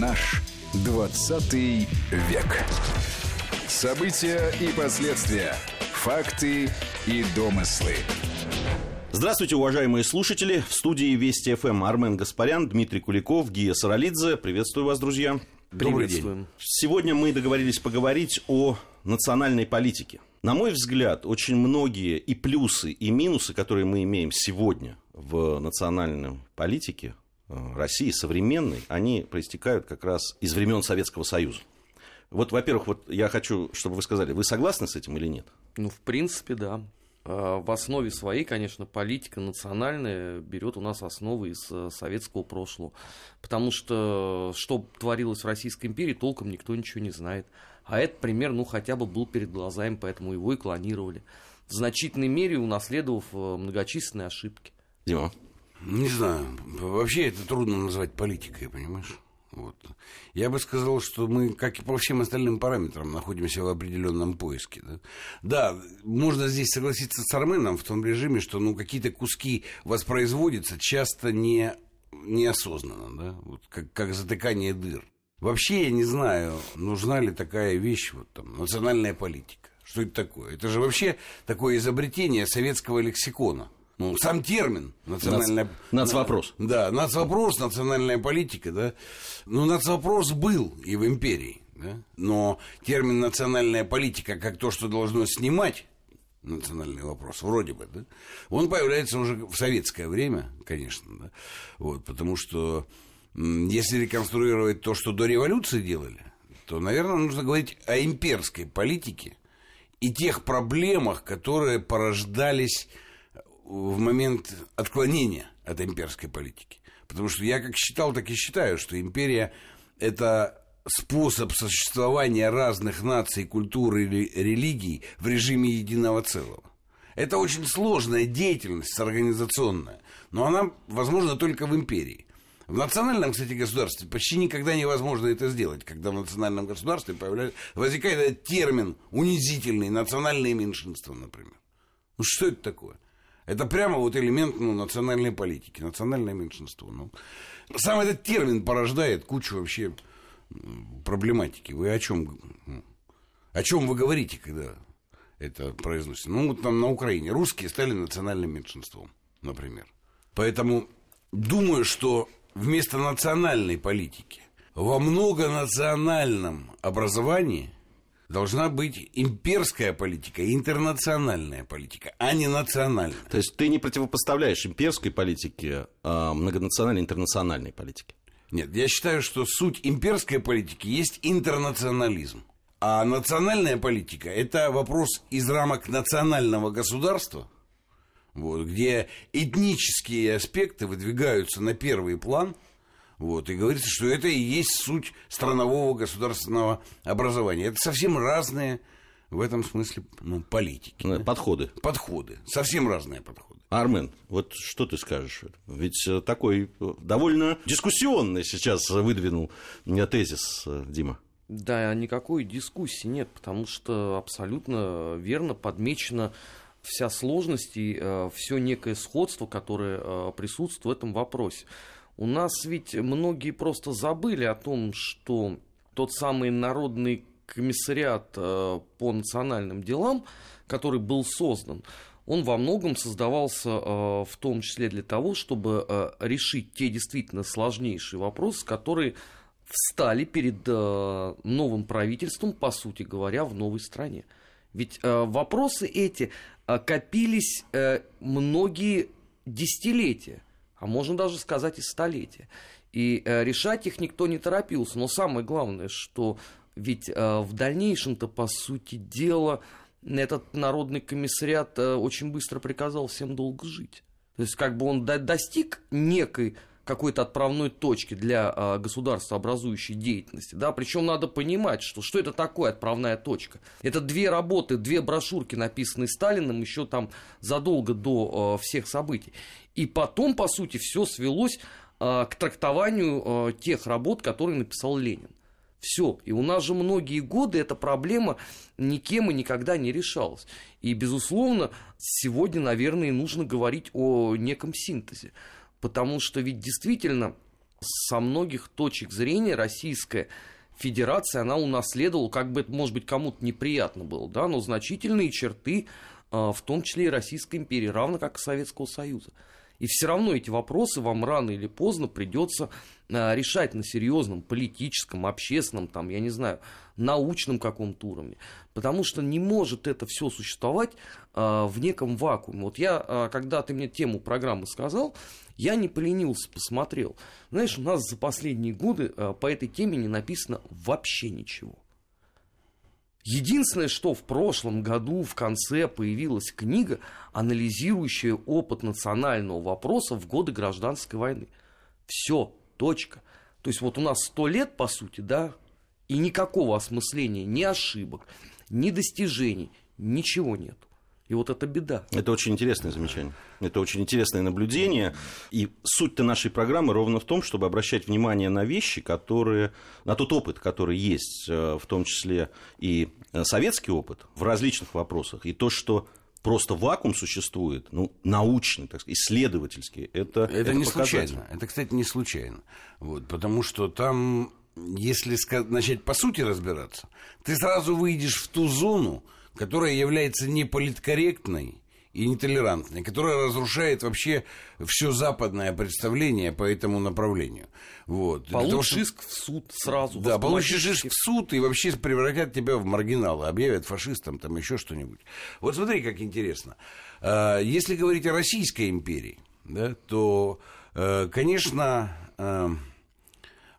Наш 20 век. События и последствия. Факты и домыслы. Здравствуйте, уважаемые слушатели. В студии Вести ФМ Армен Гаспарян, Дмитрий Куликов, Гия Саралидзе. Приветствую вас, друзья. Добрый день. Сегодня мы договорились поговорить о национальной политике. На мой взгляд, очень многие и плюсы, и минусы, которые мы имеем сегодня в национальной политике России, современной, они проистекают как раз из времен Советского Союза. Вот, во-первых, вот я хочу, чтобы вы сказали, вы согласны с этим или нет? Ну, в принципе, да. А, в основе своей, конечно, политика национальная берет у нас основы из э, советского прошлого. Потому что что творилось в Российской империи, толком никто ничего не знает. А этот пример, ну, хотя бы был перед глазами, поэтому его и клонировали. В значительной мере унаследовав э, многочисленные ошибки. Дима? Не знаю. Вообще это трудно назвать политикой, понимаешь? Вот. Я бы сказал, что мы, как и по всем остальным параметрам, находимся в определенном поиске. Да, да можно здесь согласиться с Арменом в том режиме, что ну, какие-то куски воспроизводятся часто не, неосознанно, да? вот, как, как затыкание дыр. Вообще я не знаю, нужна ли такая вещь, вот там, национальная политика. Что это такое? Это же вообще такое изобретение советского лексикона. Ну, сам термин национальная... Нацвопрос. Да, нацвопрос, национальная политика, да. Ну, нацвопрос был и в империи, да. Но термин национальная политика, как то, что должно снимать национальный вопрос, вроде бы, да, он появляется уже в советское время, конечно, да, вот, потому что если реконструировать то, что до революции делали, то, наверное, нужно говорить о имперской политике и тех проблемах, которые порождались в момент отклонения от имперской политики. Потому что я как считал, так и считаю, что империя – это способ существования разных наций, культур и религий в режиме единого целого. Это очень сложная деятельность организационная, но она возможна только в империи. В национальном, кстати, государстве почти никогда невозможно это сделать, когда в национальном государстве появляется, возникает этот термин унизительный, национальные меньшинства, например. Ну что это такое? Это прямо вот элемент ну, национальной политики, национальное меньшинство. Ну. Сам этот термин порождает кучу вообще проблематики. Вы о чем? О чем вы говорите, когда это произносится? Ну, вот там на Украине русские стали национальным меньшинством, например. Поэтому думаю, что вместо национальной политики во многонациональном образовании должна быть имперская политика, интернациональная политика, а не национальная. То есть ты не противопоставляешь имперской политике а многонациональной интернациональной политике? Нет, я считаю, что суть имперской политики есть интернационализм. А национальная политика – это вопрос из рамок национального государства – вот, где этнические аспекты выдвигаются на первый план, вот, и говорится, что это и есть суть странового государственного образования. Это совсем разные в этом смысле ну, политики. Ну, подходы. Подходы. Совсем разные подходы. Армен, вот что ты скажешь? Ведь э, такой э, довольно дискуссионный сейчас выдвинул э, тезис Дима. Да, никакой дискуссии нет, потому что абсолютно верно подмечено вся сложность и э, все некое сходство, которое э, присутствует в этом вопросе. У нас ведь многие просто забыли о том, что тот самый народный комиссариат э, по национальным делам, который был создан, он во многом создавался э, в том числе для того, чтобы э, решить те действительно сложнейшие вопросы, которые встали перед новым правительством, по сути говоря, в новой стране. Ведь вопросы эти копились многие десятилетия, а можно даже сказать и столетия. И э, решать их никто не торопился. Но самое главное, что ведь э, в дальнейшем-то, по сути дела, этот народный комиссариат э, очень быстро приказал всем долго жить. То есть, как бы он до достиг некой какой-то отправной точки для а, государствообразующей деятельности. Да? Причем надо понимать, что, что это такое отправная точка. Это две работы, две брошюрки, написанные Сталиным еще там задолго до а, всех событий. И потом, по сути, все свелось а, к трактованию а, тех работ, которые написал Ленин. Все. И у нас же многие годы эта проблема никем и никогда не решалась. И, безусловно, сегодня, наверное, нужно говорить о неком синтезе. Потому что ведь действительно со многих точек зрения российская федерация, она унаследовала, как бы это, может быть, кому-то неприятно было, да, но значительные черты, а, в том числе и Российской империи, равно как и Советского Союза. И все равно эти вопросы вам рано или поздно придется а, решать на серьезном политическом, общественном, там, я не знаю, научном каком-то уровне. Потому что не может это все существовать а, в неком вакууме. Вот я, когда ты мне тему программы сказал, я не поленился, посмотрел. Знаешь, у нас за последние годы а, по этой теме не написано вообще ничего. Единственное, что в прошлом году в конце появилась книга, анализирующая опыт национального вопроса в годы гражданской войны. Все, точка. То есть вот у нас сто лет, по сути, да, и никакого осмысления ни ошибок, ни достижений, ничего нет. И вот это беда. Это очень интересное замечание. Это очень интересное наблюдение. И суть-то нашей программы ровно в том, чтобы обращать внимание на вещи, которые, на тот опыт, который есть, э, в том числе и э, советский опыт в различных вопросах, и то, что просто вакуум существует, ну, научный, так сказать, исследовательский, это Это, это не случайно. Это, кстати, не случайно. Вот, потому что там, если начать по сути разбираться, ты сразу выйдешь в ту зону, которая является неполиткорректной и нетолерантной, которая разрушает вообще все западное представление по этому направлению. Вот. Получишь иск в суд сразу. Да, получишь иск в суд и вообще превратят тебя в маргинала, объявят фашистом, там еще что-нибудь. Вот смотри, как интересно. А, если говорить о Российской империи, да, то, э, конечно, э,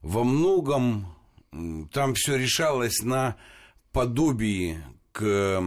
во многом там все решалось на подобии к э,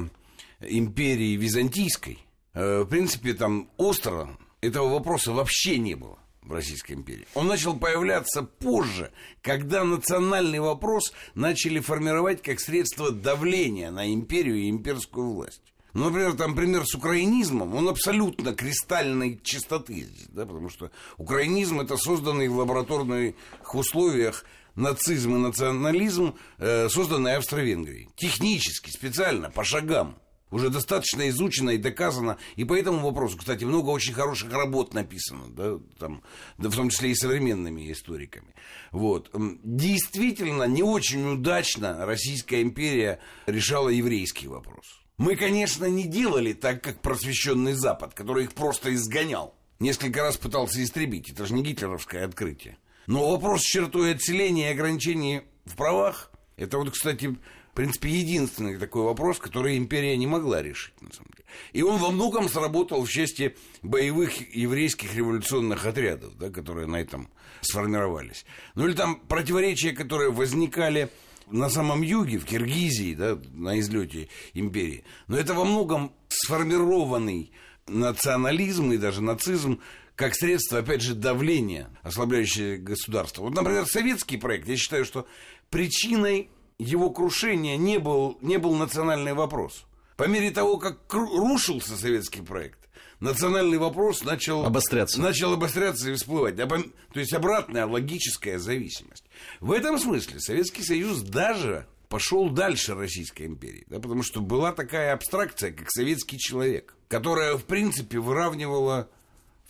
империи византийской, э, в принципе, там остро этого вопроса вообще не было в Российской империи. Он начал появляться позже, когда национальный вопрос начали формировать как средство давления на империю и имперскую власть. Ну, например, там пример с украинизмом, он абсолютно кристальной чистоты здесь, да, потому что украинизм это созданный в лабораторных условиях нацизм и национализм, э, созданный Австро-Венгрией. Технически, специально, по шагам. Уже достаточно изучено и доказано. И по этому вопросу, кстати, много очень хороших работ написано, да, там, да, в том числе и современными историками. Вот. Действительно, не очень удачно Российская империя решала еврейский вопрос. Мы, конечно, не делали так, как просвещенный Запад, который их просто изгонял. Несколько раз пытался истребить. Это же не гитлеровское открытие. Но вопрос с чертой отселения и ограничений в правах, это вот, кстати, в принципе, единственный такой вопрос, который империя не могла решить, на самом деле. И он во многом сработал в части боевых еврейских революционных отрядов, да, которые на этом сформировались. Ну или там противоречия, которые возникали на самом юге, в Киргизии, да, на излете империи. Но это во многом сформированный национализм и даже нацизм как средство, опять же, давления, ослабляющее государство. Вот, например, советский проект, я считаю, что причиной его крушения не был, не был национальный вопрос. По мере того, как рушился советский проект, национальный вопрос начал обостряться, начал обостряться и всплывать. То есть обратная логическая зависимость. В этом смысле Советский Союз даже пошел дальше Российской империи, да, потому что была такая абстракция, как советский человек, которая, в принципе, выравнивала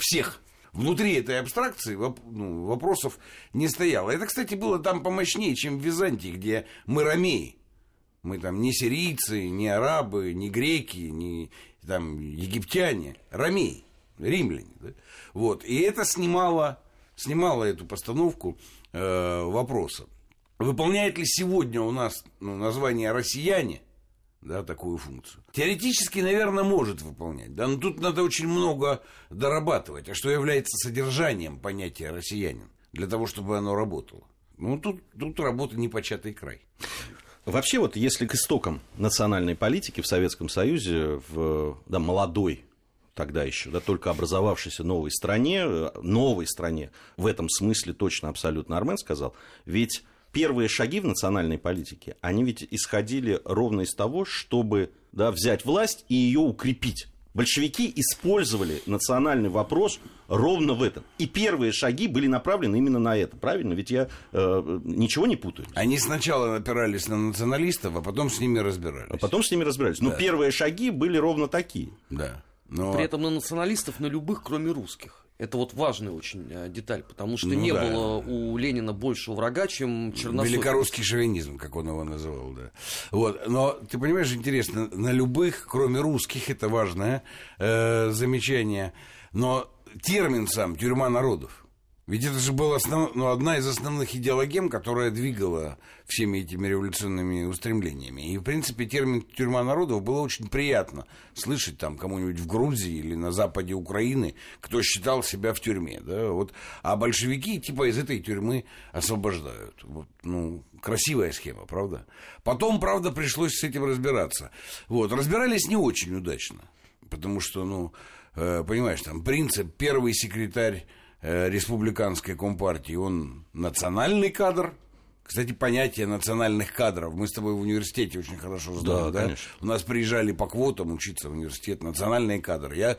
всех. Внутри этой абстракции ну, вопросов не стояло. Это, кстати, было там помощнее, чем в Византии, где мы ромеи. Мы там не сирийцы, не арабы, не греки, не там, египтяне, ромеи, римляне. Да? Вот. И это снимало, снимало эту постановку э, вопроса. Выполняет ли сегодня у нас ну, название «россияне» да, такую функцию. Теоретически, наверное, может выполнять, да, но тут надо очень много дорабатывать. А что является содержанием понятия «россиянин» для того, чтобы оно работало? Ну, тут, тут работа непочатый край. Вообще, вот если к истокам национальной политики в Советском Союзе, в да, молодой тогда еще, да, только образовавшейся новой стране, новой стране, в этом смысле точно абсолютно Армен сказал, ведь первые шаги в национальной политике, они ведь исходили ровно из того, чтобы да, взять власть и ее укрепить. Большевики использовали национальный вопрос ровно в этом. И первые шаги были направлены именно на это. Правильно? Ведь я э, ничего не путаю. Они сначала опирались на националистов, а потом с ними разбирались. А потом с ними разбирались. Но да. первые шаги были ровно такие. Да. Но... При этом на националистов, на любых, кроме русских. Это вот важная очень э, деталь, потому что Ну не да. было у Ленина большего врага, чем Черносотенко. Великорусский шовинизм, как он его называл, да. Вот. Но ты понимаешь, интересно, на любых, кроме русских, это важное э, замечание, но термин сам «тюрьма народов», ведь это же была основ... ну, одна из основных идеологем, которая двигала всеми этими революционными устремлениями. И, в принципе, термин «тюрьма народов» было очень приятно слышать там кому-нибудь в Грузии или на западе Украины, кто считал себя в тюрьме. Да? Вот. А большевики типа из этой тюрьмы освобождают. Вот, ну, красивая схема, правда? Потом, правда, пришлось с этим разбираться. Вот. Разбирались не очень удачно. Потому что, ну, э, понимаешь, там принцип, первый секретарь республиканской компартии, он национальный кадр. Кстати, понятие национальных кадров мы с тобой в университете очень хорошо знаем. Да, Да, конечно. У нас приезжали по квотам учиться в университет национальные кадры. Я,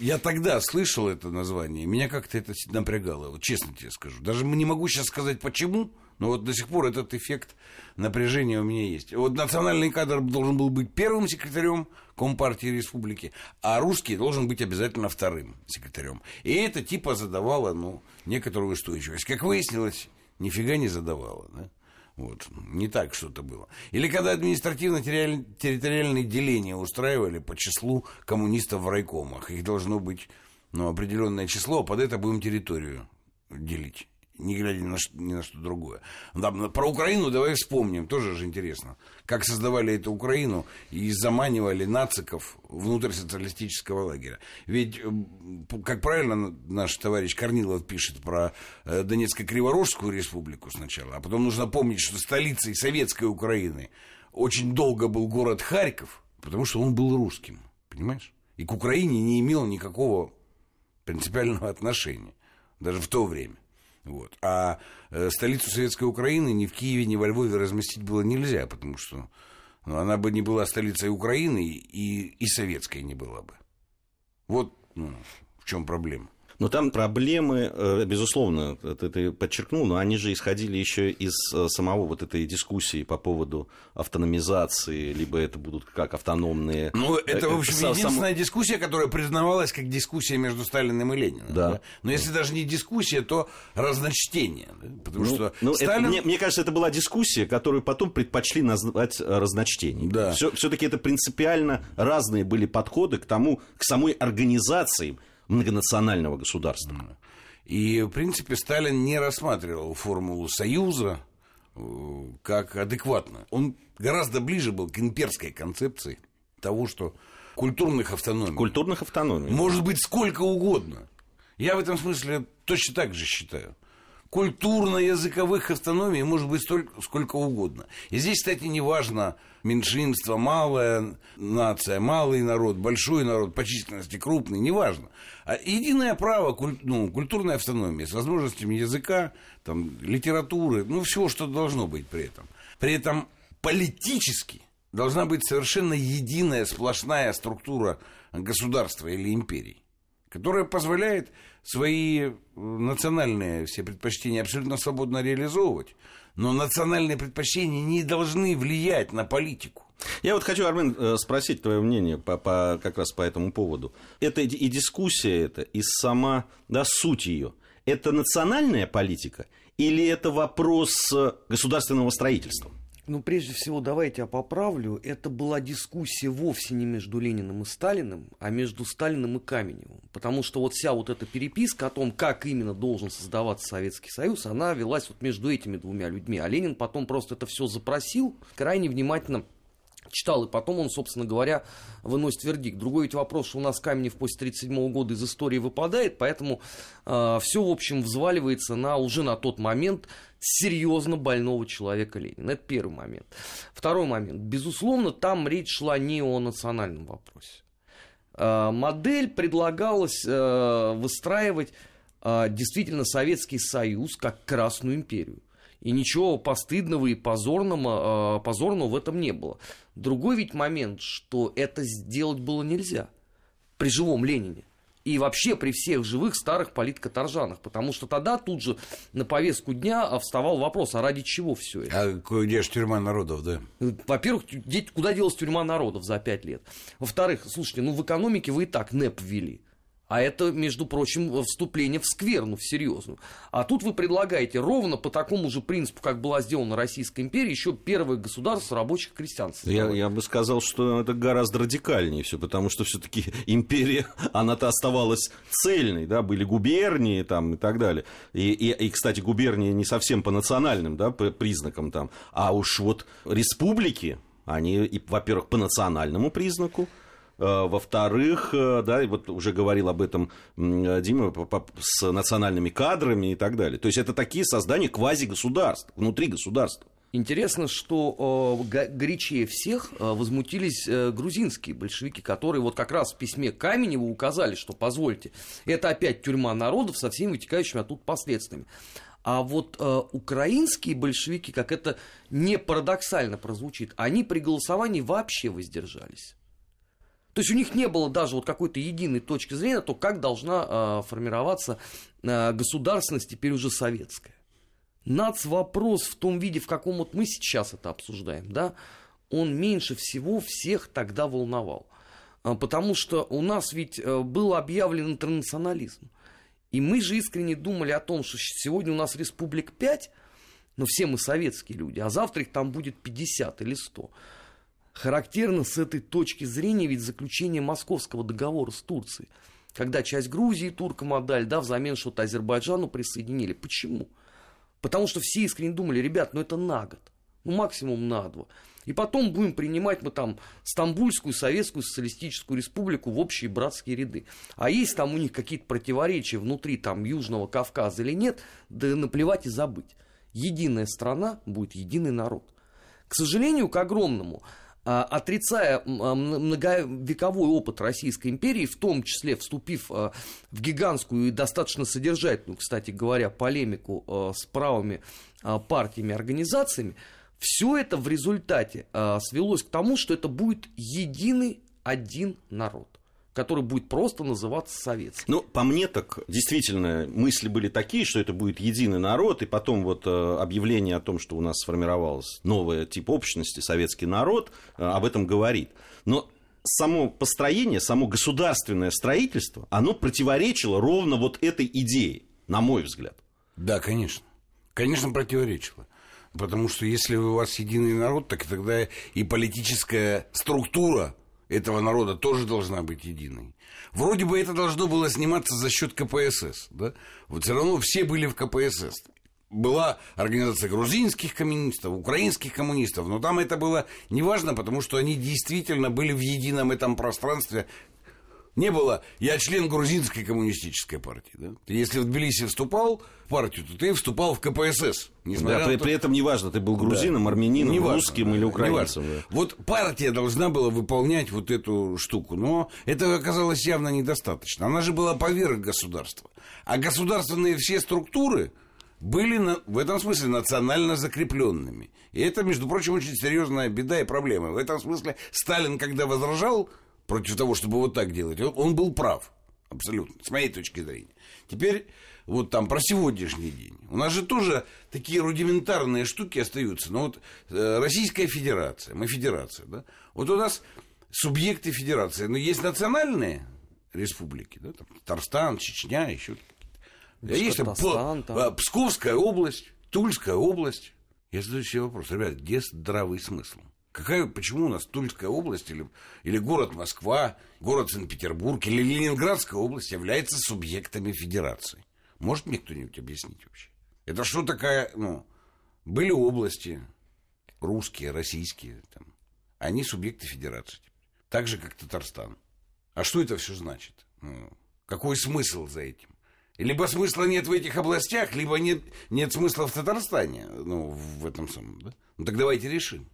я тогда слышал это название, меня как-то это напрягало, вот честно тебе скажу. Даже не могу сейчас сказать почему, но вот до сих пор этот эффект напряжения у меня есть. Вот национальный кадр должен был быть первым секретарем Компартии Республики, а русский должен быть обязательно вторым секретарем. И это типа задавало, ну, некоторую устойчивость. Как выяснилось, нифига не задавало, да? Вот, не так что-то было. Или когда административно-территориальные деления устраивали по числу коммунистов в райкомах. Их должно быть ну, определенное число, а под это будем территорию делить. Не глядя ни на, ш- ни на что другое. Да, но про Украину давай вспомним, тоже же интересно. Как создавали эту Украину и заманивали нациков внутрь социалистического лагеря. Ведь, м, как правильно наш товарищ Корнилов пишет про э, Донецко-Криворожскую республику сначала, а потом нужно помнить, что столицей советской Украины очень долго был город Харьков, потому что он был русским, понимаешь? И к Украине не имел никакого принципиального отношения, даже в то время. Вот. А э, столицу Советской Украины ни в Киеве, ни во Львове разместить было нельзя, потому что ну, она бы не была столицей Украины и, и советской не была бы. Вот ну, в чем проблема. Но там проблемы, э, безусловно, это ты подчеркнул, но они же исходили еще из э, самого вот этой дискуссии по поводу автономизации, либо это будут как автономные... Ну, это, в общем, Э, са- единственная дискуссия, которая признавалась как дискуссия между Сталиным и Лениным. Да. Но если даже не дискуссия, то разночтение. да? Потому Ну, что ну, это- Сталин... мне, мне кажется, это была дискуссия, которую потом предпочли назвать э, разночтением. Да. Все-таки это принципиально разные были подходы к тому, к самой организации многонационального государства. И, в принципе, Сталин не рассматривал формулу союза э, как адекватную. Он гораздо ближе был к имперской концепции того, что культурных автономий Культурных автономий. может быть сколько угодно. Я в этом смысле точно так же считаю. Культурно-языковых автономий может быть столько, сколько угодно. И здесь, кстати, не важно меньшинство, малая нация, малый народ, большой народ, по численности крупный, не важно. А единое право, куль- ну, культурной автономии с возможностями языка, там, литературы, ну, всего, что должно быть при этом. При этом политически должна быть совершенно единая сплошная структура государства или империи которая позволяет свои э, национальные все предпочтения абсолютно свободно реализовывать. Но национальные предпочтения не должны влиять на политику. Я вот хочу, Армен, э, спросить твое мнение по, по- как раз по этому поводу. Это и дискуссия это, и сама да, суть ее. Это национальная политика или это вопрос э, государственного строительства? Ну, прежде всего, давайте я поправлю. Это была дискуссия вовсе не между Лениным и Сталиным, а между Сталиным и Каменевым. Потому что вот вся вот эта переписка о том, как именно должен создаваться Советский Союз, она велась вот между этими двумя людьми. А Ленин потом просто это все запросил, крайне внимательно читал, и потом он, собственно говоря, выносит вердикт. Другой ведь вопрос, что у нас Каменев после 1937 года из истории выпадает, поэтому все, в общем, взваливается на уже на тот момент серьезно больного человека Ленина. Это первый момент. Второй момент. Безусловно, там речь шла не о национальном вопросе. Э, Модель предлагалась э, выстраивать э, действительно Советский Союз как Красную империю. И ничего постыдного и позорного, позорного в этом не было. Другой ведь момент, что это сделать было нельзя при живом Ленине. И вообще при всех живых старых политкоторжанах. Потому что тогда тут же на повестку дня а, вставал вопрос, а ради чего все это? А где же тюрьма народов, да? Во-первых, где- куда делась тюрьма народов за пять лет? Во-вторых, слушайте, ну в экономике вы и так НЭП ввели. А это, между прочим, вступление в скверну, в серьезную. А тут вы предлагаете ровно по такому же принципу, как была сделана Российская империя, еще первое государство рабочих крестьян. Я, я бы сказал, что это гораздо радикальнее все, потому что все-таки империя, она-то оставалась цельной, да, были губернии там и так далее. И, и, и, кстати, губернии не совсем по национальным да, признакам там, а уж вот республики, они, во-первых, по национальному признаку, Э, во-вторых, э, да, вот уже говорил об этом Дима, с национальными кадрами и так далее. То есть это такие создания квази-государств, внутри государства. Интересно, что э, горячее всех э, возмутились э, грузинские большевики, которые вот как раз в письме Каменеву указали, что, позвольте, это опять тюрьма народов со всеми вытекающими оттуда последствиями. А вот э, украинские большевики, как это не парадоксально прозвучит, они при голосовании вообще воздержались. То есть у них не было даже вот какой-то единой точки зрения, то как должна э, формироваться э, государственность теперь уже советская. Нац вопрос в том виде, в каком вот мы сейчас это обсуждаем, да, он меньше всего всех тогда волновал. А, потому что у нас ведь э, был объявлен интернационализм. И мы же искренне думали о том, что сегодня у нас республик 5, но все мы советские люди, а завтра их там будет 50 или 100. Характерно с этой точки зрения ведь заключение Московского договора с Турцией, когда часть Грузии туркам отдали, да, взамен что-то Азербайджану присоединили. Почему? Потому что все искренне думали, ребят, ну это на год, ну максимум на два. И потом будем принимать мы там Стамбульскую Советскую Социалистическую Республику в общие братские ряды. А есть там у них какие-то противоречия внутри там Южного Кавказа или нет, да наплевать и забыть. Единая страна будет единый народ. К сожалению, к огромному, отрицая а, многовековой опыт Российской империи, в том числе вступив а, в гигантскую и достаточно содержательную, кстати говоря, полемику с правыми партиями, организациями, все это в результате свелось к тому, что это будет единый один народ который будет просто называться советским. Ну, по мне так, действительно, мысли были такие, что это будет единый народ, и потом вот э, объявление о том, что у нас сформировалась новая тип общности, советский народ, э, об этом говорит. Но само построение, само государственное строительство, оно противоречило ровно вот этой идее, на мой взгляд. Да, конечно. Конечно, противоречило. Потому что если у вас единый народ, так тогда и политическая структура этого народа тоже должна быть единой. Вроде бы это должно было сниматься за счет КПСС. Да? Вот все равно все были в КПСС. Была организация грузинских коммунистов, украинских коммунистов, но там это было неважно, потому что они действительно были в едином этом пространстве, не было, я член грузинской коммунистической партии. Да? Если в Тбилиси вступал в партию, то ты вступал в КПСС. Да, при, то... при этом неважно, ты был грузином, да. армянином, не русским важно, или украинцем. Да. Вот партия должна была выполнять вот эту штуку, но этого оказалось явно недостаточно. Она же была поверх государства. А государственные все структуры были на, в этом смысле национально закрепленными. И это, между прочим, очень серьезная беда и проблема. В этом смысле Сталин, когда возражал против того, чтобы вот так делать. Он был прав, абсолютно, с моей точки зрения. Теперь вот там про сегодняшний день. У нас же тоже такие рудиментарные штуки остаются. Но вот э, Российская Федерация, мы федерация, да? Вот у нас субъекты федерации, но есть национальные республики, да, там, Татарстан, Чечня, еще какие-то. Есть там, там. А, Псковская область, Тульская область. Я задаю себе вопрос, ребят, где здравый смысл? Какая, почему у нас Тульская область или, или город Москва, город Санкт-Петербург или Ленинградская область являются субъектами федерации? Может мне кто-нибудь объяснить вообще? Это что такая, ну, были области русские, российские, там, они субъекты федерации. Так же, как Татарстан. А что это все значит? Ну, какой смысл за этим? Либо смысла нет в этих областях, либо нет, нет смысла в Татарстане, ну, в этом самом, да? Ну, так давайте решим.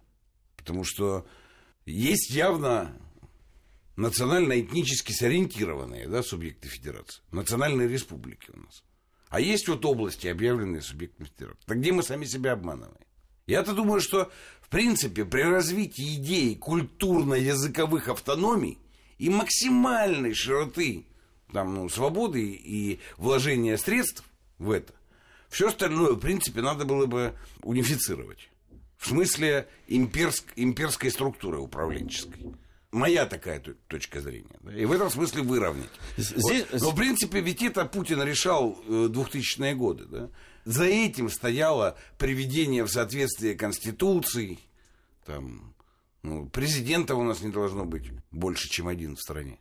Потому что есть явно национально-этнически сориентированные да, субъекты федерации. Национальные республики у нас. А есть вот области, объявленные субъектами федерации. Так где мы сами себя обманываем? Я-то думаю, что, в принципе, при развитии идеи культурно-языковых автономий и максимальной широты там, ну, свободы и вложения средств в это, все остальное, в принципе, надо было бы унифицировать. В смысле имперск, имперской структуры управленческой. моя такая точка зрения. И в этом смысле выровнять. Здесь... Вот. Но, в принципе, ведь это Путин решал 2000-е э, годы. Да? За этим стояло приведение в соответствие Конституции. Там, ну, президента у нас не должно быть больше, чем один в стране.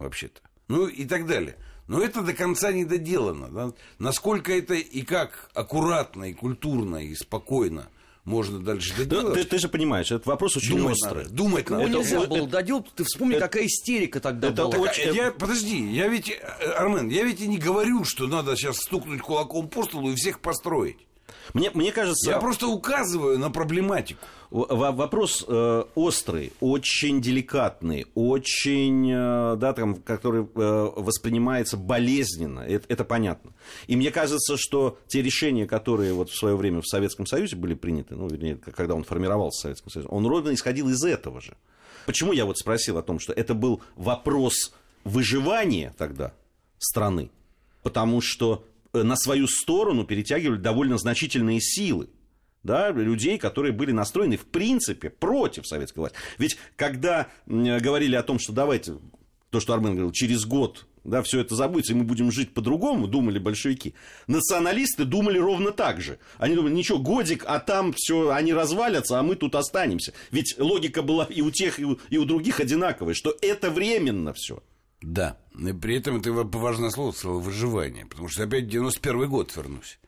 Вообще-то. Ну и так далее. Но это до конца не доделано. Да? Насколько это и как аккуратно, и культурно, и спокойно – можно дальше доделать. Ты, ты же понимаешь, этот вопрос очень думать острый. Надо, думать надо. нельзя это, было доделать, ты вспомни, это, какая истерика тогда это была. Очень... Я, подожди, я ведь, Армен, я ведь и не говорю, что надо сейчас стукнуть кулаком по столу и всех построить. Мне, мне кажется... Я просто указываю на проблематику. Вопрос э, острый, очень деликатный, очень, э, да, там, который э, воспринимается болезненно, это, это понятно. И мне кажется, что те решения, которые вот в свое время в Советском Союзе были приняты, ну, вернее, когда он формировался Советским Союзом, он ровно исходил из этого же. Почему я вот спросил о том, что это был вопрос выживания тогда страны? Потому что на свою сторону перетягивали довольно значительные силы да, людей, которые были настроены в принципе против советской власти. Ведь когда говорили о том, что давайте, то, что Армен говорил, через год да, все это забудется, и мы будем жить по-другому, думали большевики. Националисты думали ровно так же. Они думали, ничего, годик, а там все, они развалятся, а мы тут останемся. Ведь логика была и у тех, и у, и у других одинаковая, что это временно все. Да, и при этом это важное слово, слово выживание, потому что опять 91 год вернусь.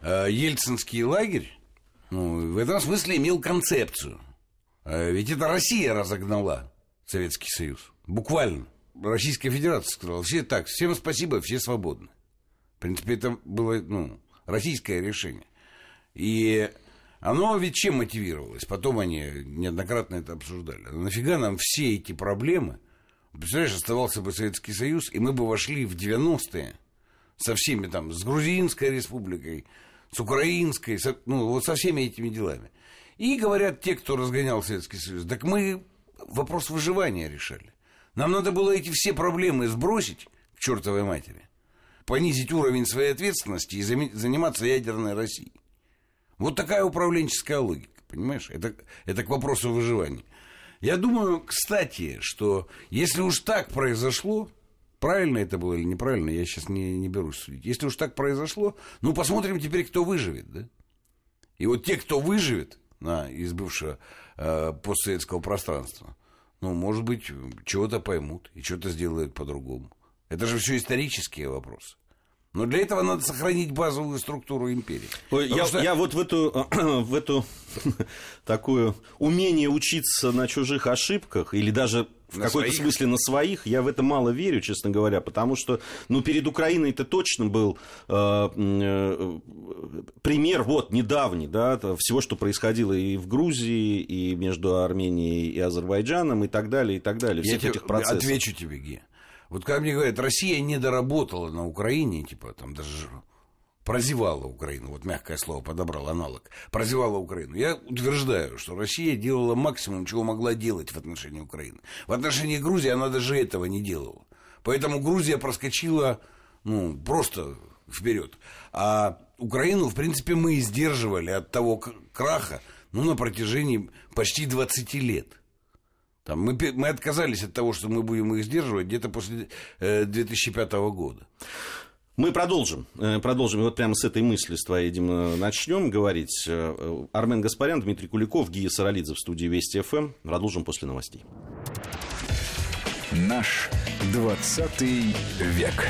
А, Ельцинский лагерь, ну, в этом смысле имел концепцию. А ведь это Россия разогнала Советский Союз. Буквально. Российская Федерация сказала, все так, всем спасибо, все свободны. В принципе, это было ну, российское решение. И оно ведь чем мотивировалось? Потом они неоднократно это обсуждали. Но нафига нам все эти проблемы? Представляешь, оставался бы Советский Союз, и мы бы вошли в 90-е со всеми там, с Грузинской республикой, с украинской, со, ну, вот со всеми этими делами. И говорят те, кто разгонял Советский Союз, так мы вопрос выживания решали. Нам надо было эти все проблемы сбросить к чертовой матери, понизить уровень своей ответственности и заниматься ядерной Россией. Вот такая управленческая логика, понимаешь? Это, это к вопросу выживания. Я думаю, кстати, что если уж так произошло, Правильно это было или неправильно, я сейчас не, не берусь судить. Если уж так произошло, ну, посмотрим теперь, кто выживет, да? И вот те, кто выживет на, из бывшего э, постсоветского пространства, ну, может быть, чего-то поймут и что-то сделают по-другому. Это же все исторические вопросы. Но для этого надо сохранить базовую структуру империи. Я, что... я вот в эту, в эту такую умение учиться на чужих ошибках или даже в какой-то смысле на своих, я в это мало верю, честно говоря, потому что, ну, перед Украиной это точно был э, э, пример, вот, недавний, да, всего, что происходило и в Грузии, и между Арменией и Азербайджаном, и так далее, и так далее, всех я этих процессов. отвечу тебе, Ге. Вот когда мне говорят, Россия не доработала на Украине, типа там даже прозевала Украину, вот мягкое слово подобрал аналог, прозевала Украину. Я утверждаю, что Россия делала максимум, чего могла делать в отношении Украины. В отношении Грузии она даже этого не делала. Поэтому Грузия проскочила ну, просто вперед. А Украину, в принципе, мы сдерживали от того краха ну, на протяжении почти 20 лет. Там мы, мы отказались от того, что мы будем их сдерживать где-то после э, 2005 года. Мы продолжим. Э, продолжим. И вот прямо с этой мысли с твоей, Дима, начнем говорить. Э, Армен Гаспарян, Дмитрий Куликов, Гия Саралидзе в студии Вести ФМ. Продолжим после новостей. Наш 20 век.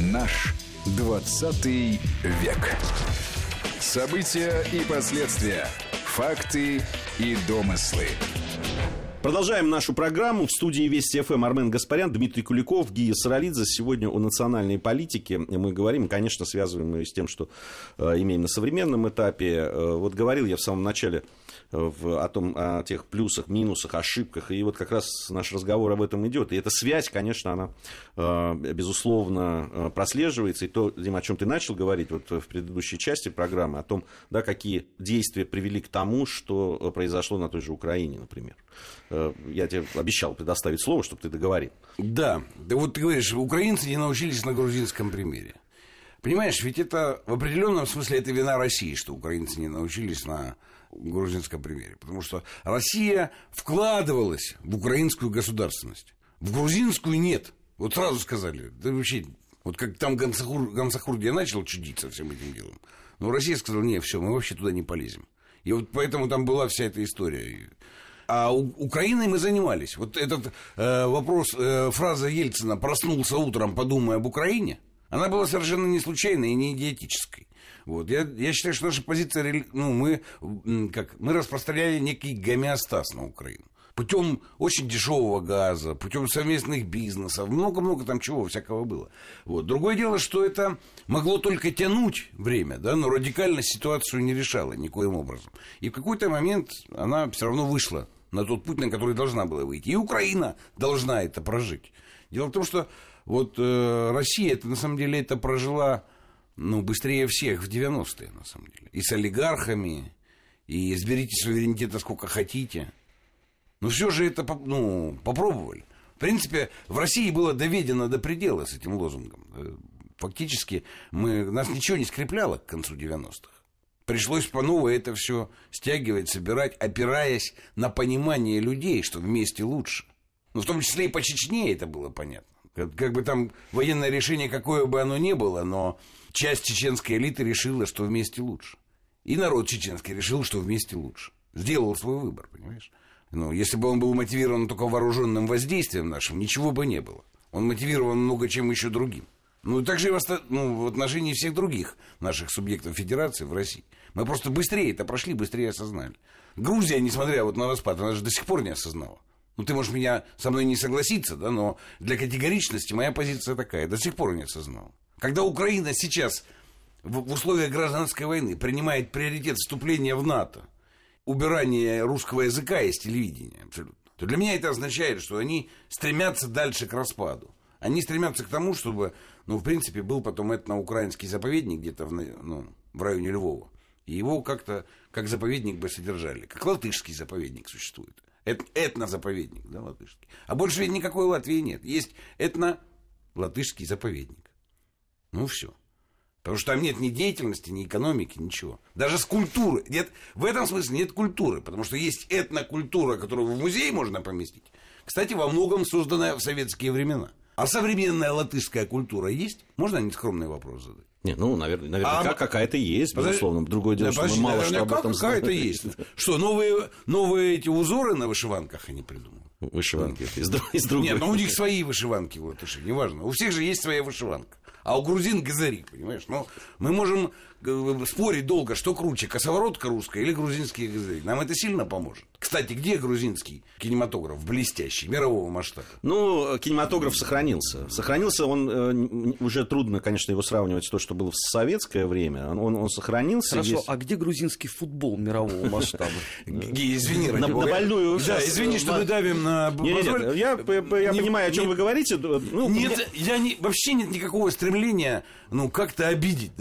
Наш 20 век. События и последствия. Факты и домыслы. Продолжаем нашу программу. В студии Вести ФМ Армен Гаспарян, Дмитрий Куликов, Гия Саралидзе. Сегодня о национальной политике мы говорим. Конечно, связываем ее с тем, что э, имеем на современном этапе. Э, вот говорил я в самом начале в, о том, о тех плюсах, минусах, ошибках. И вот как раз наш разговор об этом идет. И эта связь, конечно, она, э, безусловно, э, прослеживается. И то, Дима, о чем ты начал говорить вот в предыдущей части программы, о том, да, какие действия привели к тому, что произошло на той же Украине, например. Э, я тебе обещал предоставить слово, чтобы ты договорил. Да, да вот ты говоришь, украинцы не научились на грузинском примере. Понимаешь, ведь это в определенном смысле это вина России, что украинцы не научились на грузинском примере. Потому что Россия вкладывалась в украинскую государственность. В грузинскую нет. Вот сразу сказали. Да вообще, вот как там Гамсахур, Гамсахур где начал чудить со всем этим делом. Но Россия сказала, нет, все, мы вообще туда не полезем. И вот поэтому там была вся эта история. А у, Украиной мы занимались. Вот этот э, вопрос, э, фраза Ельцина «проснулся утром, подумая об Украине», она была совершенно не случайной и не идиотической. Вот. Я, я считаю, что наша позиция, ну, мы, как, мы распространяли некий гомеостаз на Украину. Путем очень дешевого газа, путем совместных бизнесов, много-много там чего всякого было. Вот. Другое дело, что это могло только тянуть время, да, но радикально ситуацию не решало никоим образом. И в какой-то момент она все равно вышла на тот путь, на который должна была выйти. И Украина должна это прожить. Дело в том, что вот э, Россия, это на самом деле, это прожила ну, быстрее всех в 90-е, на самом деле. И с олигархами, и изберите суверенитета сколько хотите. Но все же это ну, попробовали. В принципе, в России было доведено до предела с этим лозунгом. Э, фактически мы, нас ничего не скрепляло к концу 90-х. Пришлось по новой это все стягивать, собирать, опираясь на понимание людей, что вместе лучше. Ну, в том числе и по Чечне это было понятно. Как, бы там военное решение, какое бы оно ни было, но часть чеченской элиты решила, что вместе лучше. И народ чеченский решил, что вместе лучше. Сделал свой выбор, понимаешь? Ну, если бы он был мотивирован только вооруженным воздействием нашим, ничего бы не было. Он мотивирован много чем еще другим. Ну, также и в, ну, в отношении всех других наших субъектов федерации в России. Мы просто быстрее это прошли, быстрее осознали. Грузия, несмотря вот на распад, она же до сих пор не осознала. Ну, ты можешь меня со мной не согласиться, да, но для категоричности моя позиция такая. До сих пор не осознала. Когда Украина сейчас в, в условиях гражданской войны принимает приоритет вступления в НАТО, убирание русского языка из телевидения абсолютно, то для меня это означает, что они стремятся дальше к распаду. Они стремятся к тому, чтобы, ну, в принципе, был потом этно-украинский заповедник где-то в, ну, в районе Львова. И его как-то, как заповедник бы содержали. Как латышский заповедник существует. Эт, этно-заповедник, да, латышский. А больше ведь никакой Латвии нет. Есть этно-латышский заповедник. Ну, все. Потому что там нет ни деятельности, ни экономики, ничего. Даже с культуры. Нет, в этом смысле нет культуры, потому что есть этнокультура, которую в музей можно поместить. Кстати, во многом созданная в советские времена. А современная латышская культура есть? Можно нескромный вопрос задать? Не, ну, наверное, наверняка а, какая-то есть, подожди, безусловно. Другое дело, да, что мы мало что об этом. Какая-то есть. Что, новые, новые эти узоры на вышиванках они придумали? Вышиванки из, из другой. Нет, но ну, у них свои вышиванки, вот, неважно. У всех же есть своя вышиванка. А у грузин газарик, понимаешь? Но мы можем спорить долго, что круче, косоворотка русская или грузинский газарик. Нам это сильно поможет. Кстати, где грузинский кинематограф блестящий, мирового масштаба? Ну, кинематограф сохранился. Сохранился он, э, уже трудно, конечно, его сравнивать с то, что было в советское время. Он, он, сохранился. Хорошо, есть... а где грузинский футбол мирового масштаба? Извини, на, больную... Да, извини, что мы давим на... Я понимаю, о чем вы говорите. Ну, нет, я вообще нет никакого стремления, ну, как-то обидеть.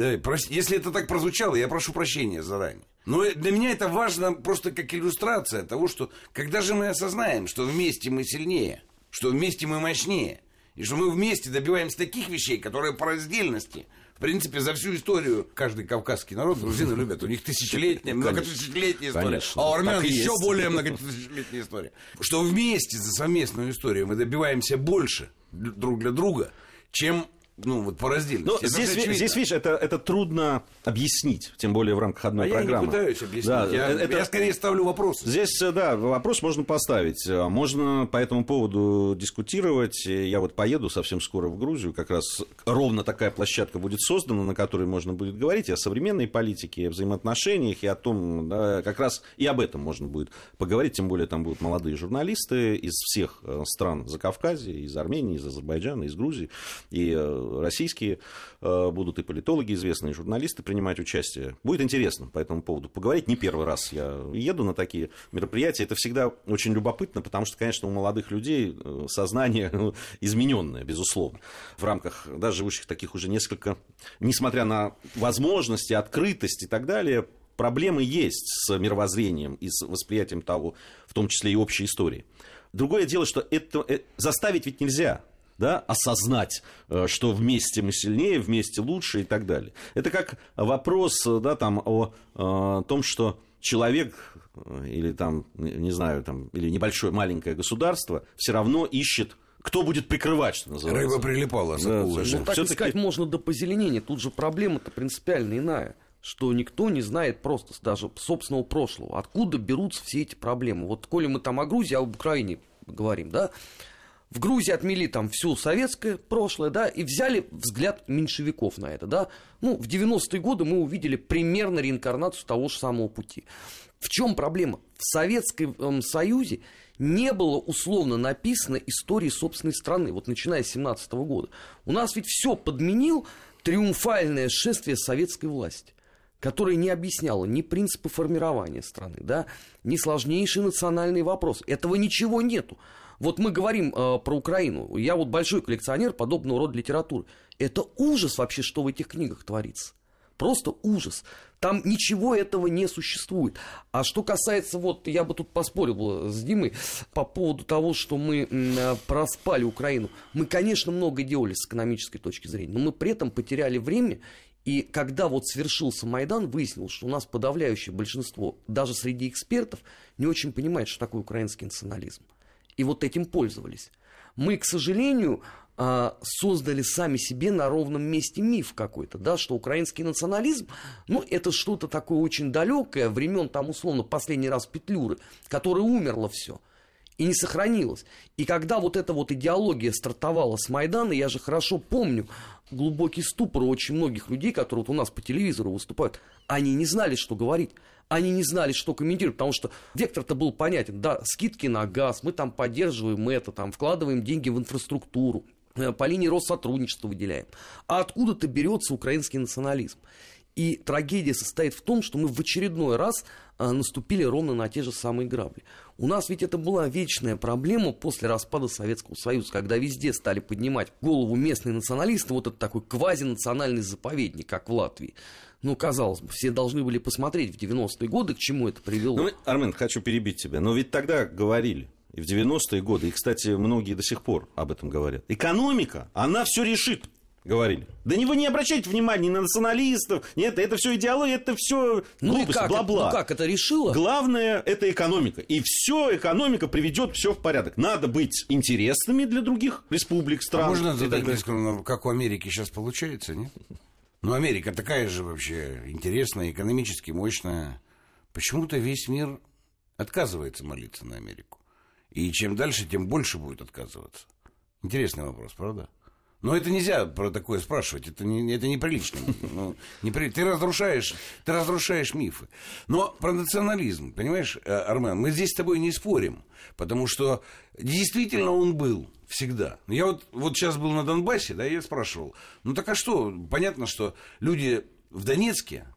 Если это так прозвучало, я прошу прощения заранее. Но для меня это важно просто как иллюстрация того, что когда же мы осознаем, что вместе мы сильнее, что вместе мы мощнее, и что мы вместе добиваемся таких вещей, которые по раздельности, в принципе, за всю историю каждый кавказский народ грузины любят. У них тысячелетняя, многотысячелетняя история. Конечно. А у армян еще есть. более многотысячелетняя история. Что вместе за совместную историю мы добиваемся больше друг для друга, чем ну, вот по раздельности. Но здесь, здесь, видишь, это, это трудно объяснить, тем более в рамках одной а программы. я не пытаюсь объяснить, да, я, это, я скорее ставлю вопрос. Здесь, э, да, вопрос можно поставить. Э, можно по этому поводу дискутировать. Я вот поеду совсем скоро в Грузию, как раз ровно такая площадка будет создана, на которой можно будет говорить и о современной политике, и о взаимоотношениях, и о том, да, как раз и об этом можно будет поговорить, тем более там будут молодые журналисты из всех э, стран Закавказья, из Армении, из Азербайджана, из Грузии, и российские э, будут и политологи известные, и журналисты принимать участие. Будет интересно по этому поводу поговорить. Не первый раз я еду на такие мероприятия. Это всегда очень любопытно, потому что, конечно, у молодых людей э, сознание ну, измененное, безусловно. В рамках, даже живущих таких уже несколько, несмотря на возможности, открытость и так далее, проблемы есть с мировоззрением и с восприятием того, в том числе и общей истории. Другое дело, что это э, заставить ведь нельзя. Да, осознать, э, что вместе мы сильнее, вместе лучше и так далее. Это как вопрос да, там, о, о том, что человек или там, не знаю, там, или небольшое маленькое государство все равно ищет кто будет прикрывать, что называется. Рыба прилипала, да, ну, так Все-таки... сказать можно до позеленения. Тут же проблема-то принципиально иная что никто не знает просто даже собственного прошлого. Откуда берутся все эти проблемы? Вот коли мы там о Грузии, а об Украине говорим, да, в Грузии отмели там все советское прошлое, да, и взяли взгляд меньшевиков на это, да. Ну, в 90-е годы мы увидели примерно реинкарнацию того же самого пути. В чем проблема? В Советском Союзе не было условно написано истории собственной страны, вот начиная с 17 года. У нас ведь все подменил триумфальное шествие советской власти которая не объясняла ни принципы формирования страны, да, ни сложнейшие национальные вопросы. Этого ничего нету. Вот мы говорим э, про Украину. Я вот большой коллекционер подобного рода литературы. Это ужас вообще, что в этих книгах творится. Просто ужас. Там ничего этого не существует. А что касается, вот я бы тут поспорил с Димой по поводу того, что мы э, проспали Украину. Мы, конечно, много делали с экономической точки зрения, но мы при этом потеряли время и когда вот свершился Майдан, выяснилось, что у нас подавляющее большинство, даже среди экспертов, не очень понимает, что такое украинский национализм. И вот этим пользовались. Мы, к сожалению, а, создали сами себе на ровном месте миф какой-то, да, что украинский национализм, ну, это что-то такое очень далекое, времен там, условно, последний раз Петлюры, которое умерло все и не сохранилось. И когда вот эта вот идеология стартовала с Майдана, я же хорошо помню, глубокий ступор у очень многих людей, которые вот у нас по телевизору выступают. Они не знали, что говорить. Они не знали, что комментировать, потому что вектор-то был понятен. Да, скидки на газ, мы там поддерживаем это, там, вкладываем деньги в инфраструктуру, э, по линии Россотрудничества выделяем. А откуда-то берется украинский национализм? И трагедия состоит в том, что мы в очередной раз а, наступили ровно на те же самые грабли. У нас ведь это была вечная проблема после распада Советского Союза, когда везде стали поднимать голову местные националисты, вот этот такой квазинациональный заповедник, как в Латвии. Ну, казалось бы, все должны были посмотреть в 90-е годы, к чему это привело. Ну, Армен, хочу перебить тебя. Но ведь тогда говорили, и в 90-е годы, и, кстати, многие до сих пор об этом говорят. Экономика, она все решит говорили. Да не вы не обращайте внимания ни на националистов, нет, это все идеология, это все ну глупость, как, бла-бла. Ну как это решило? Главное это экономика. И все экономика приведет все в порядок. Надо быть интересными для других республик, стран. А можно задать несколько, как у Америки сейчас получается, нет? Ну, Америка такая же вообще интересная, экономически мощная. Почему-то весь мир отказывается молиться на Америку. И чем дальше, тем больше будет отказываться. Интересный вопрос, правда? Но это нельзя про такое спрашивать, это, не, это неприлично. Ну, непри... Ты, разрушаешь, ты разрушаешь мифы. Но про национализм, понимаешь, э, Армен, мы здесь с тобой не спорим, потому что действительно он был всегда. Я вот, вот сейчас был на Донбассе, да, я спрашивал, ну так а что, понятно, что люди в Донецке,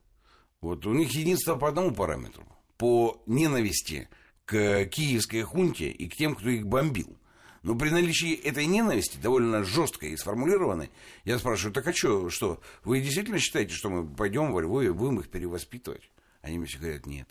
вот у них единство по одному параметру, по ненависти к киевской хунте и к тем, кто их бомбил. Но при наличии этой ненависти, довольно жесткой и сформулированной, я спрашиваю, так а что, что, вы действительно считаете, что мы пойдем во Львове, будем их перевоспитывать? Они мне все говорят, нет.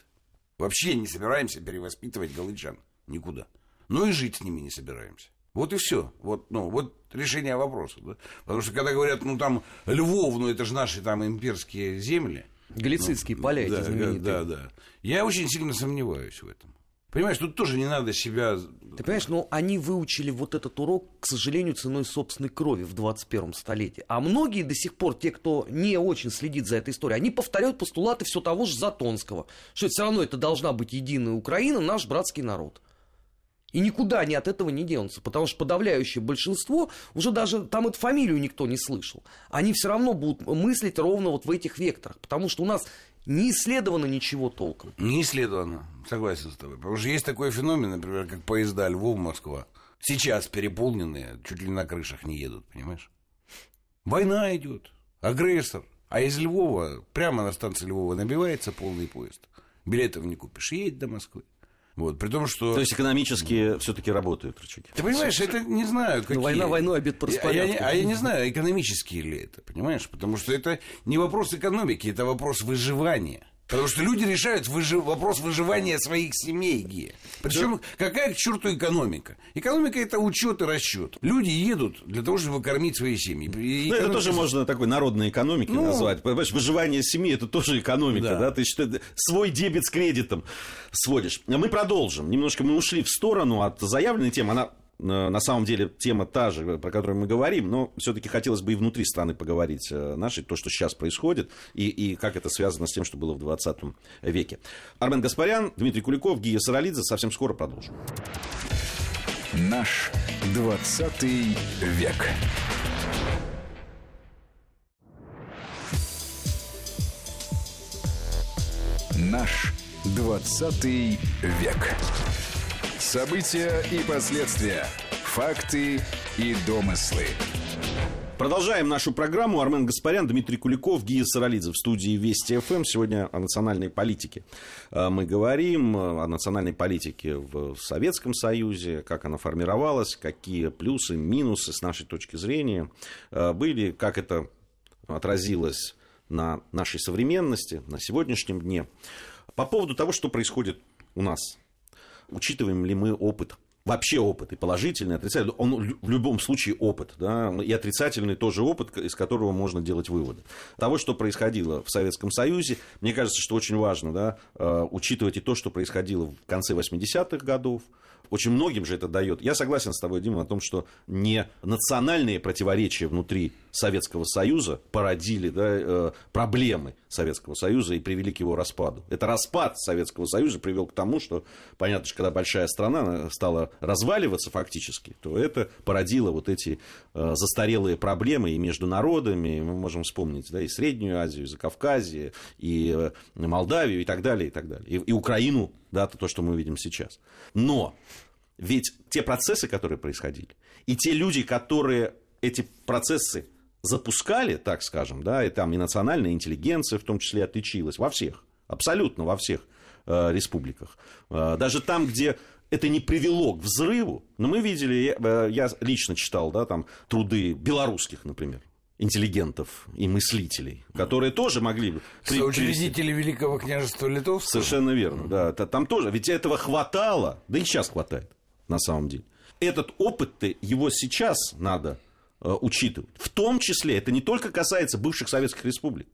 Вообще не собираемся перевоспитывать галычан. Никуда. Ну и жить с ними не собираемся. Вот и все. Вот, ну, вот решение вопроса. Да? Потому что когда говорят, ну там Львов, ну это же наши там имперские земли. Галицийские ну, поля да, эти знаменитые. Да, да. Я очень сильно сомневаюсь в этом. Понимаешь, тут тоже не надо себя... Ты понимаешь, но они выучили вот этот урок, к сожалению, ценой собственной крови в 21 столетии. А многие до сих пор, те, кто не очень следит за этой историей, они повторяют постулаты все того же Затонского, что все равно это должна быть единая Украина, наш братский народ. И никуда они от этого не денутся, потому что подавляющее большинство, уже даже там эту фамилию никто не слышал, они все равно будут мыслить ровно вот в этих векторах, потому что у нас не исследовано ничего толком. Не исследовано, согласен с тобой. Потому что есть такой феномен, например, как поезда Львов-Москва. Сейчас переполненные, чуть ли на крышах не едут, понимаешь? Война идет, агрессор. А из Львова, прямо на станции Львова набивается полный поезд. Билетов не купишь, едет до Москвы. Вот, при том, что... То есть экономически все-таки работают рычаги. Ты понимаешь, это не знаю, какие... Ну, война войной, обед по распорядку. А я, а я не знаю, экономические ли это, понимаешь? Потому что это не вопрос экономики, это вопрос выживания. Потому что люди решают выжи... вопрос выживания своих семей, Гия. Причем какая к черту экономика? Экономика это учет и расчет. Люди едут для того, чтобы кормить свои семьи. И ну, это тоже можно такой народной экономикой ну, назвать. Понимаешь, выживание семьи это тоже экономика, да? да? Ты что, свой дебет с кредитом сводишь. Мы продолжим. Немножко мы ушли в сторону от заявленной темы. Она на самом деле тема та же, про которую мы говорим, но все-таки хотелось бы и внутри страны поговорить э, нашей, то, что сейчас происходит, и, и как это связано с тем, что было в 20 веке. Армен Гаспарян, Дмитрий Куликов, Гия Саралидзе. Совсем скоро продолжим. Наш 20 век. Наш 20 век. События и последствия. Факты и домыслы. Продолжаем нашу программу. Армен Гаспарян, Дмитрий Куликов, Гия Саралидзе в студии Вести ФМ. Сегодня о национальной политике. А, мы говорим о национальной политике в Советском Союзе, как она формировалась, какие плюсы, минусы с нашей точки зрения а, были, как это отразилось на нашей современности, на сегодняшнем дне. По поводу того, что происходит у нас учитываем ли мы опыт вообще опыт, и положительный, и отрицательный, он в любом случае опыт, да, и отрицательный тоже опыт, из которого можно делать выводы. Того, что происходило в Советском Союзе, мне кажется, что очень важно, да, э, учитывать и то, что происходило в конце 80-х годов, очень многим же это дает. Я согласен с тобой, Дима, о том, что не национальные противоречия внутри Советского Союза породили да, э, проблемы Советского Союза и привели к его распаду. Это распад Советского Союза привел к тому, что, понятно, что когда большая страна стала разваливаться фактически, то это породило вот эти э, застарелые проблемы и между народами. Мы можем вспомнить да, и Среднюю Азию, и Закавказье, и э, Молдавию, и так далее, и так далее. И, и Украину, да, то, что мы видим сейчас. Но ведь те процессы, которые происходили, и те люди, которые эти процессы запускали, так скажем, да, и там и национальная интеллигенция в том числе отличилась во всех, абсолютно во всех э, республиках. Э, даже там, где это не привело к взрыву, но мы видели, я, э, я лично читал, да, там труды белорусских, например, интеллигентов и мыслителей, которые тоже могли бы... При... Соучредители Великого княжества Литовского? Совершенно верно, да. Там тоже, ведь этого хватало, да и сейчас хватает, на самом деле. Этот опыт-то, его сейчас надо Э, учитывать. В том числе, это не только касается бывших советских республик,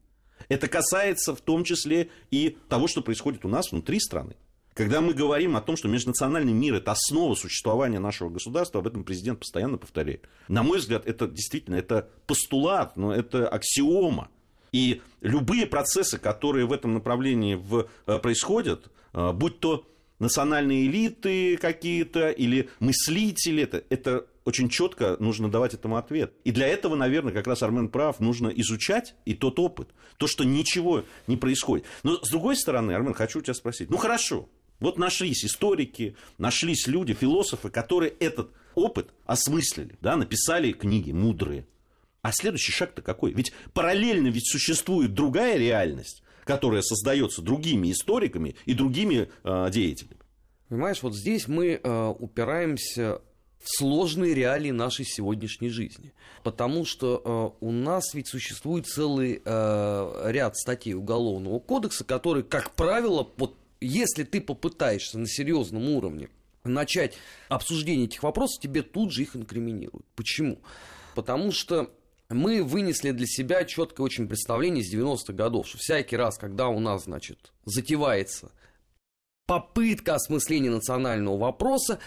это касается в том числе и того, что происходит у нас внутри страны. Когда мы говорим о том, что межнациональный мир – это основа существования нашего государства, об этом президент постоянно повторяет. На мой взгляд, это действительно это постулат, но это аксиома. И любые процессы, которые в этом направлении в, э, происходят, э, будь то национальные элиты какие-то или мыслители, это, это очень четко нужно давать этому ответ. И для этого, наверное, как раз Армен прав, нужно изучать и тот опыт, то, что ничего не происходит. Но с другой стороны, Армен, хочу тебя спросить, ну хорошо, вот нашлись историки, нашлись люди, философы, которые этот опыт осмыслили, да, написали книги мудрые. А следующий шаг-то какой? Ведь параллельно ведь существует другая реальность, которая создается другими историками и другими э, деятелями. Понимаешь, вот здесь мы э, упираемся в сложные реалии нашей сегодняшней жизни. Потому что э, у нас ведь существует целый э, ряд статей Уголовного кодекса, которые, как правило, вот если ты попытаешься на серьезном уровне начать обсуждение этих вопросов, тебе тут же их инкриминируют. Почему? Потому что мы вынесли для себя четкое очень представление из 90-х годов, что всякий раз, когда у нас, значит, затевается попытка осмысления национального вопроса,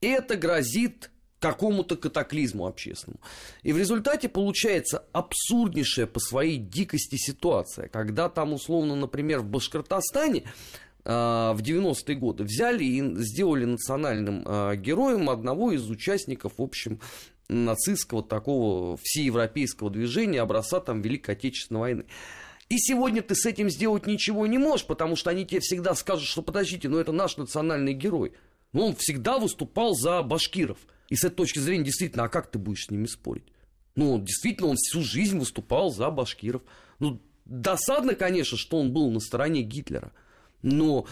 это грозит какому-то катаклизму общественному. И в результате получается абсурднейшая по своей дикости ситуация, когда там условно, например, в Башкортостане в 90-е годы взяли и сделали национальным э, героем одного из участников, в общем, нацистского такого всеевропейского движения образца там Великой Отечественной войны. И сегодня ты с этим сделать ничего не можешь, потому что они тебе всегда скажут, что подождите, но это наш национальный герой. Но он всегда выступал за башкиров. И с этой точки зрения, действительно, а как ты будешь с ними спорить? Ну, действительно, он всю жизнь выступал за башкиров. Ну, досадно, конечно, что он был на стороне Гитлера. Но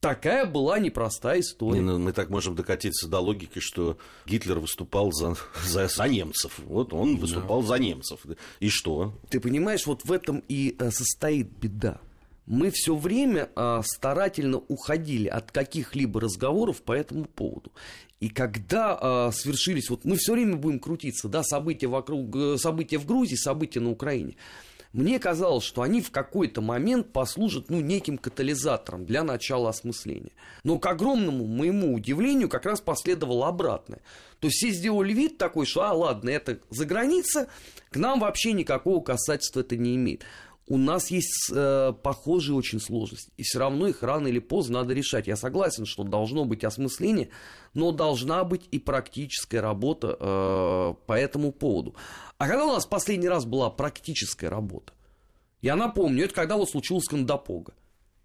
такая была непростая история. Не, ну, мы так можем докатиться до логики, что Гитлер выступал за, за, за немцев. Вот он выступал да. за немцев. И что? Ты понимаешь, вот в этом и э, состоит беда. мы все время а, старательно уходили от каких-либо разговоров по этому поводу. И когда а, свершились, вот мы все время будем крутиться, да, события вокруг, э, события в Грузии, события на Украине. Мне казалось, что они в какой-то момент послужат ну, неким катализатором для начала осмысления. Но к огромному моему удивлению как раз последовало обратное. То есть все сделали вид такой, что, а, ладно, это за граница, к нам вообще никакого касательства это не имеет у нас есть э, похожие очень сложности. И все равно их рано или поздно надо решать. Я согласен, что должно быть осмысление, но должна быть и практическая работа э, по этому поводу. А когда у нас последний раз была практическая работа? Я напомню, это когда вот случилось Кондопога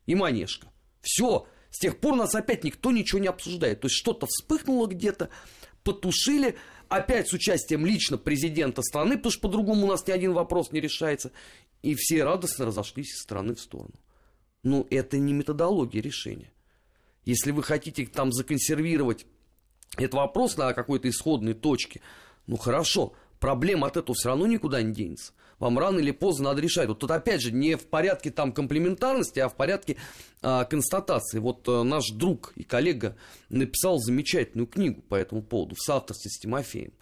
и Манежка. Все, с тех пор нас опять никто ничего не обсуждает. То есть что-то вспыхнуло где-то, потушили, опять с участием лично президента страны, потому что по-другому у нас ни один вопрос не решается. И все радостно разошлись из стороны в сторону. Ну, это не методология решения. Если вы хотите там законсервировать этот вопрос на какой-то исходной точке, ну хорошо, проблема от этого все равно никуда не денется. Вам рано или поздно надо решать. Вот тут опять же не в порядке там комплементарности, а в порядке а, констатации. Вот а, наш друг и коллега написал замечательную книгу по этому поводу в соавторстве с Тимофеем.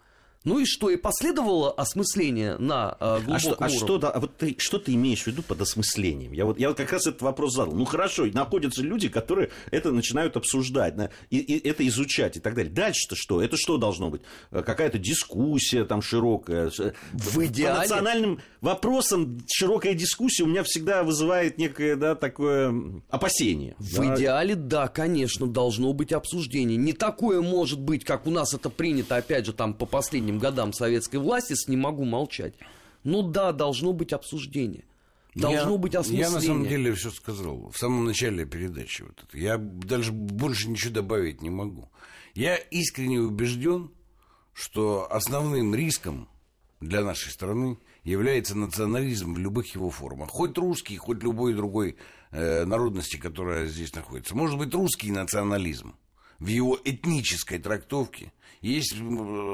Ну и что? И последовало осмысление на э, глубоком а что, уровне. А что, да, а вот ты, что ты имеешь в виду под осмыслением? Я вот, я вот как раз этот вопрос задал. Ну хорошо, находятся люди, которые это начинают обсуждать, и, и это изучать и так далее. Дальше-то что? Это что должно быть? Э, какая-то дискуссия там широкая? В идеале... По национальным вопросам широкая дискуссия у меня всегда вызывает некое да, такое опасение. В да? идеале, да, конечно, должно быть обсуждение. Не такое может быть, как у нас это принято, опять же, там по последним последним годам советской власти, не могу молчать. Ну да, должно быть обсуждение. Должно я, быть осмысление. Я на самом деле все сказал в самом начале передачи. Вот это. Я даже больше ничего добавить не могу. Я искренне убежден, что основным риском для нашей страны является национализм в любых его формах. Хоть русский, хоть любой другой э, народности, которая здесь находится. Может быть, русский национализм в его этнической трактовке есть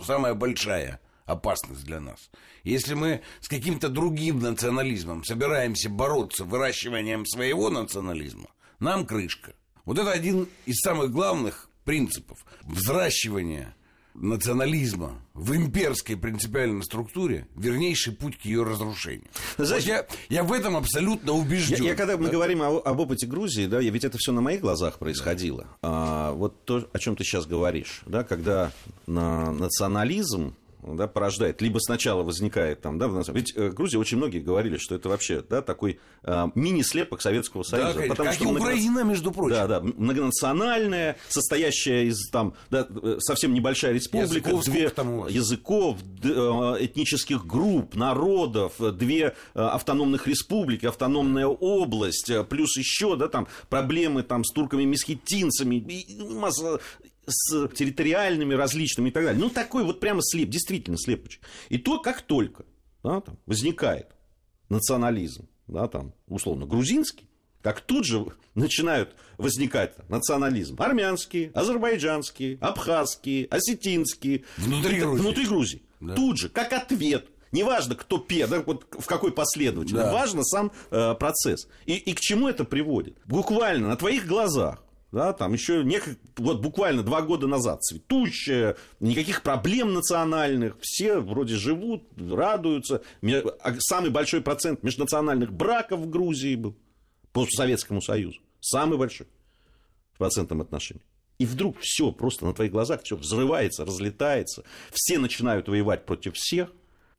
самая большая опасность для нас. Если мы с каким-то другим национализмом собираемся бороться выращиванием своего национализма, нам крышка. Вот это один из самых главных принципов взращивания национализма в имперской принципиальной структуре вернейший путь к ее разрушению. Знаешь, вот я, я в этом абсолютно убежден. Я, я когда мы говорим о, об опыте Грузии, да, ведь это все на моих глазах происходило. А, вот то, о чем ты сейчас говоришь, да, когда на национализм да, порождает. Либо сначала возникает там, да, ведь э, Грузия очень многие говорили, что это вообще, да, такой э, мини-слепок Советского Союза. Да, потому как что и Украина, между прочим. Да, да, многонациональная, состоящая из там, да, э, совсем небольшая республика, языков, две там языков, э, этнических групп, народов, две автономных республики, автономная область, плюс еще, да, там проблемы там с турками-месхетинцами, с территориальными различными и так далее. Ну, такой вот прямо слеп, действительно слепочек. И то, как только да, там, возникает национализм, да, там, условно, грузинский, как тут же начинают возникать национализм. Армянские, азербайджанские, абхазские, осетинские. Внутри Грузии. Внутри Грузии. Да. Тут же, как ответ. Неважно, кто пе, да, вот в какой последовательности. Да. Важно сам э, процесс. И, и к чему это приводит? Буквально на твоих глазах да, там еще нек... вот буквально два года назад цветущая, никаких проблем национальных, все вроде живут, радуются. А самый большой процент межнациональных браков в Грузии был по Советскому Союзу. Самый большой в процентном отношении. И вдруг все просто на твоих глазах все взрывается, разлетается, все начинают воевать против всех.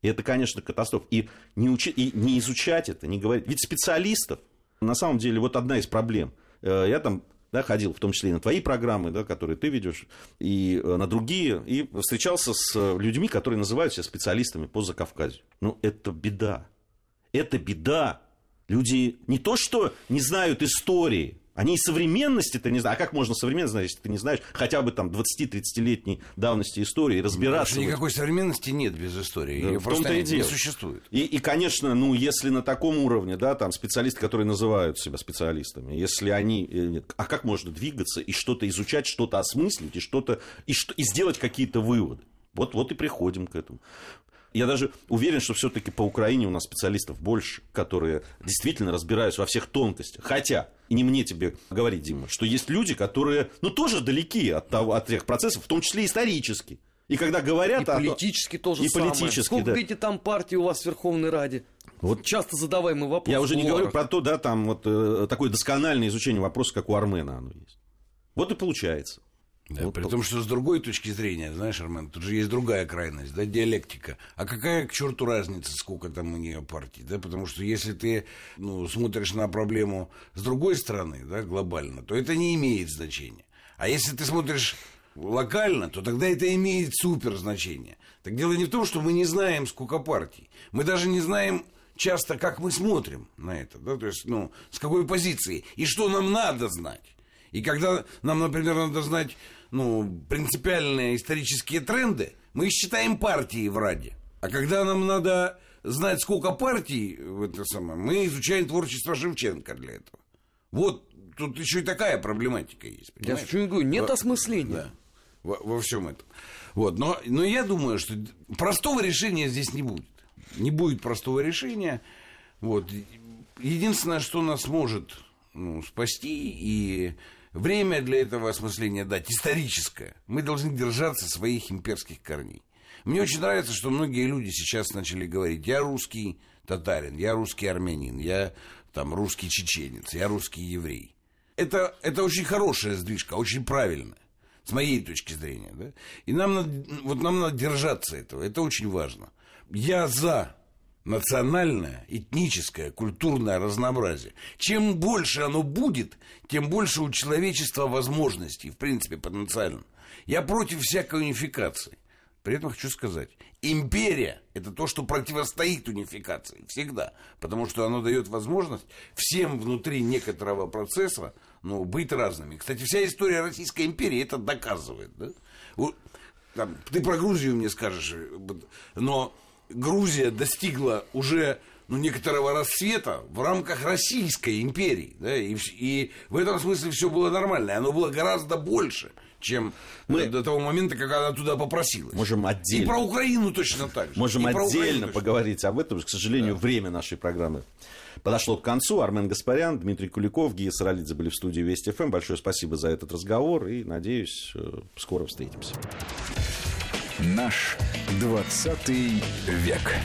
И это, конечно, катастрофа. И не, учи... и не изучать это, не говорить. Ведь специалистов, на самом деле, вот одна из проблем. Э, я там да, ходил в том числе и на твои программы, да, которые ты ведешь, и э, на другие, и встречался с э, людьми, которые называют себя специалистами по Закавказью. Ну, это беда. Это беда. Люди не то, что не знают истории, они и современности-то не знают. А как можно современность знать, если ты не знаешь хотя бы там 20-30-летней давности истории разбираться? Потому никакой современности нет без истории. Да, Ее в том-то и не существует. И, и, конечно, ну, если на таком уровне, да, там специалисты, которые называют себя специалистами, если они... Э, а как можно двигаться и что-то изучать, что-то осмыслить и что-то... И, что, и сделать какие-то выводы? Вот, вот и приходим к этому. Я даже уверен, что все-таки по Украине у нас специалистов больше, которые действительно разбираются во всех тонкостях. Хотя, и не мне тебе говорить, Дима, что есть люди, которые, ну, тоже далеки от, того, от тех процессов, в том числе исторически. И когда говорят... И политически тоже и самое. политически, Сколько, да. видите, там партий у вас в Верховной Раде? Вот Часто задаваемый вопрос. Я уже не говорю про то, да, там вот э, такое доскональное изучение вопроса, как у Армена оно есть. Вот и получается. Да, Вот при то- том, что с другой точки зрения, знаешь, Армен, тут же есть другая крайность, да, диалектика. А какая к черту разница, сколько там у нее партий, да, потому что если ты, ну, смотришь на проблему с другой стороны, да, глобально, то это не имеет значения. А если ты смотришь локально, то тогда это имеет супер значение. Так дело не в том, что мы не знаем, сколько партий. Мы даже не знаем часто, как мы смотрим на это, да, то есть, ну, с какой позиции, и что нам надо знать. И когда нам, например, надо знать ну, принципиальные исторические тренды, мы считаем партии в Раде. А когда нам надо знать, сколько партий в это самое, мы изучаем творчество Шевченко для этого. Вот тут еще и такая проблематика есть. Я понимаешь? почему и говорю, нет Во- осмысления. Да, во, во всем этом. Вот, но, но я думаю, что простого решения здесь не будет. Не будет простого решения. Вот. Единственное, что нас может ну, спасти и время для этого осмысления дать, историческое. Мы должны держаться своих имперских корней. Мне очень нравится, что многие люди сейчас начали говорить, я русский татарин, я русский армянин, я там русский чеченец, я русский еврей. Это, это очень хорошая сдвижка, очень правильная, с моей точки зрения. Да? И нам надо, вот нам надо держаться этого, это очень важно. Я за национальное, этническое, культурное разнообразие. Чем больше оно будет, тем больше у человечества возможностей, в принципе, потенциально. Я против всякой унификации. При этом хочу сказать, империя – это то, что противостоит унификации всегда, потому что оно дает возможность всем внутри некоторого процесса ну, быть разными. Кстати, вся история Российской империи это доказывает. Да? Там, ты про Грузию мне скажешь, э, но Грузия достигла уже ну, некоторого расцвета в рамках Российской империи. Да, и, и в этом смысле все было нормально. И Оно было гораздо больше, чем Мы- до того момента, когда она туда попросилась. Можем И отдельно. про Украину точно так же. Можем И отдельно поговорить об этом. К сожалению, время нашей программы подошло к концу. Армен Гаспарян, Дмитрий Куликов, Гия Саралидзе были в студии Вести ФМ. Большое спасибо за этот разговор и, надеюсь, э, скоро встретимся. Наш 20 век.